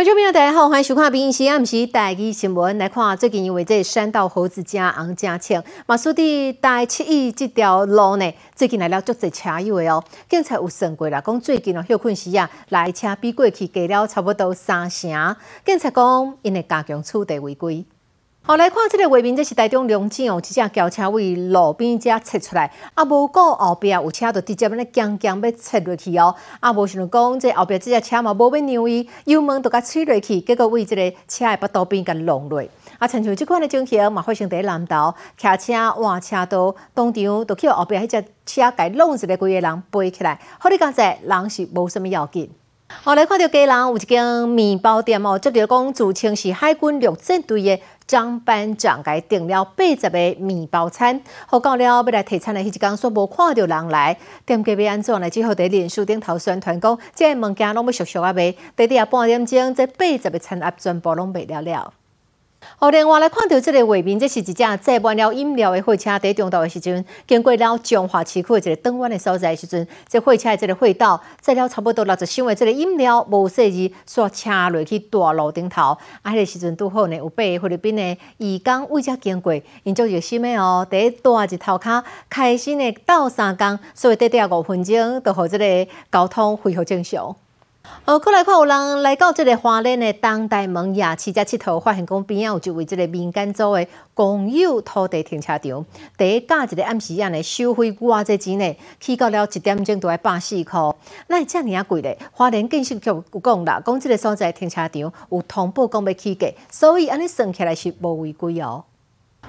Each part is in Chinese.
观众朋友，大家好，欢迎收看《平时暗时台语新闻》。来看最近因为这山道猴子加红加青，马苏地带七亿这条路呢，最近来了足侪车友的哦。警察有算过啦，讲最近哦，休困时啊，来车比过去多了差不多三成。警察讲，因会加强处地违规。好来看这个画面，这是台中龙井哦，一只轿车位路边遮切出来，啊无过后壁有车就直接咧强强要切落去哦，啊无想讲这后壁这只车嘛无要让伊，油门都甲吹落去，结果为这个车的腹肚边甲弄落。啊，亲像即款的情形嘛，发生伫南投，骑车换车道，当场都去后壁迄只车甲弄一个规个人背起来，好你讲者人是无什么要紧。后来看到家人有一间面包店哦，接着讲自称是海军陆战队的。张班长给订了八十个面包餐，好到了要来提餐的迄一天，说无看到人来，店家要安怎呢？只好在脸书顶头宣传讲，这物件拢要熟熟啊卖，第二半点钟，这八十个餐盒全部拢卖了了。哦另外来看到这个画面，这是一架载满了饮料的货车在中道的时阵，经过了中华市区的一个转弯的所在时阵，这货车的这个轨道载了差不多六十箱的这个饮料，无细字煞车落去大路顶头。啊，迄个时阵拄好呢，有八个菲律宾的义工为遮经过，因足热心的哦，第一大日头卡开心的倒三工，所以短短五分钟，就互这个交通恢复正常。呃，过来看有人来到这个花莲的东大门夜市只佚佗，发现讲边仔有一位这个民间组的公有土地停车场，第一价一个暗时啊呢收费偌济钱呢，起到了一点钟都要百四块，那遮尔啊贵咧？花莲建设局有讲啦，讲这个所在停车场有通报讲要起价，所以安尼算起来是无违规哦。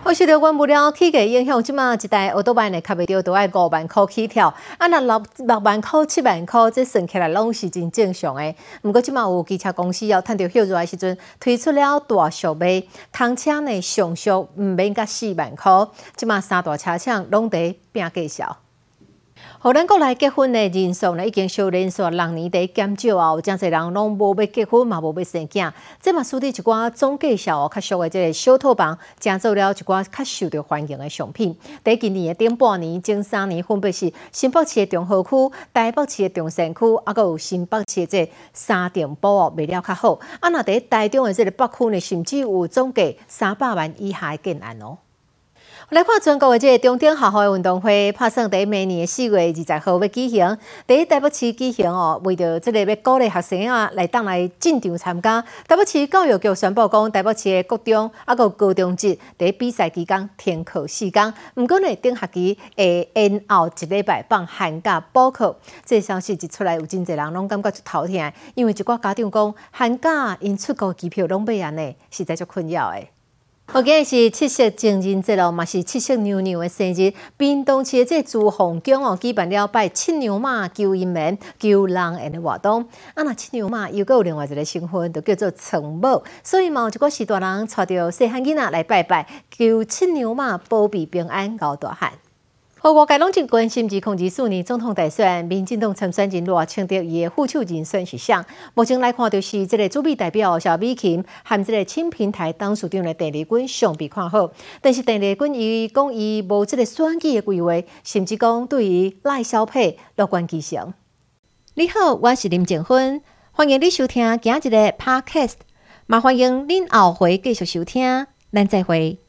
好，受到关不了起价影响，即马一台奥多曼的卡袂着都要五万块起跳，啊那六六万块、七万块，这算起来拢是真正常诶。毋过即马有机车公司要趁着 hiệu 热的时阵，推出了大小杯，通车呢上俗毋免甲四万块，即马三大车厂拢伫拼介绍。互咱国内结婚的人数呢，已经少连续六年在减少啊，有真侪人拢无要结婚嘛，无要生囝。这嘛，属于一寡总介绍较俗的这个小套房，加做了一寡较受到欢迎的商品。在今年的顶半年、前三年，分别是新北市的中和区、台北市的中山区，啊，个有新北市的这三店铺哦，卖了较好。啊，那在台中的这个北区呢，甚至有总价三百万以下的建案哦。来看全国的这个中等学校的运动会，拍算在明年四月二十号要举行，第一台北市举行哦。为着这个要鼓励学生啊来当来进场参加，台北市教育局宣布讲，台北市的国中啊个高中职在比赛期间停课四天，毋过呢，顶学期会延后一礼拜放寒假补课。这消息一出来，有真侪人拢感觉就头疼，因为一寡家长讲寒假因出国机票拢买安尼，实在足困扰的。我今日是七夕情人节咯，嘛是七夕牛牛的生日。滨东市这朱红宫哦，举办了拜七牛妈救姻缘、求人的活动。啊，那七牛妈又有另外一个身份，就叫做陈母。所以嘛，有一个时大人带着细汉囡仔来拜拜，求七牛妈保庇平安、熬大汉。和外界拢真关心，自控制四年总统大选，民进党参选人罗清德伊的副手人选是谁？目前来看，就是这个主笔代表小美琴和这个亲平台董事长的邓丽君相比看好。但是邓丽君伊讲伊无这个选举的规划，甚至讲对于赖小佩乐观其成。你好，我是林静芬，欢迎你收听今日的 Podcast，麻欢迎您后回继续收听，咱再会。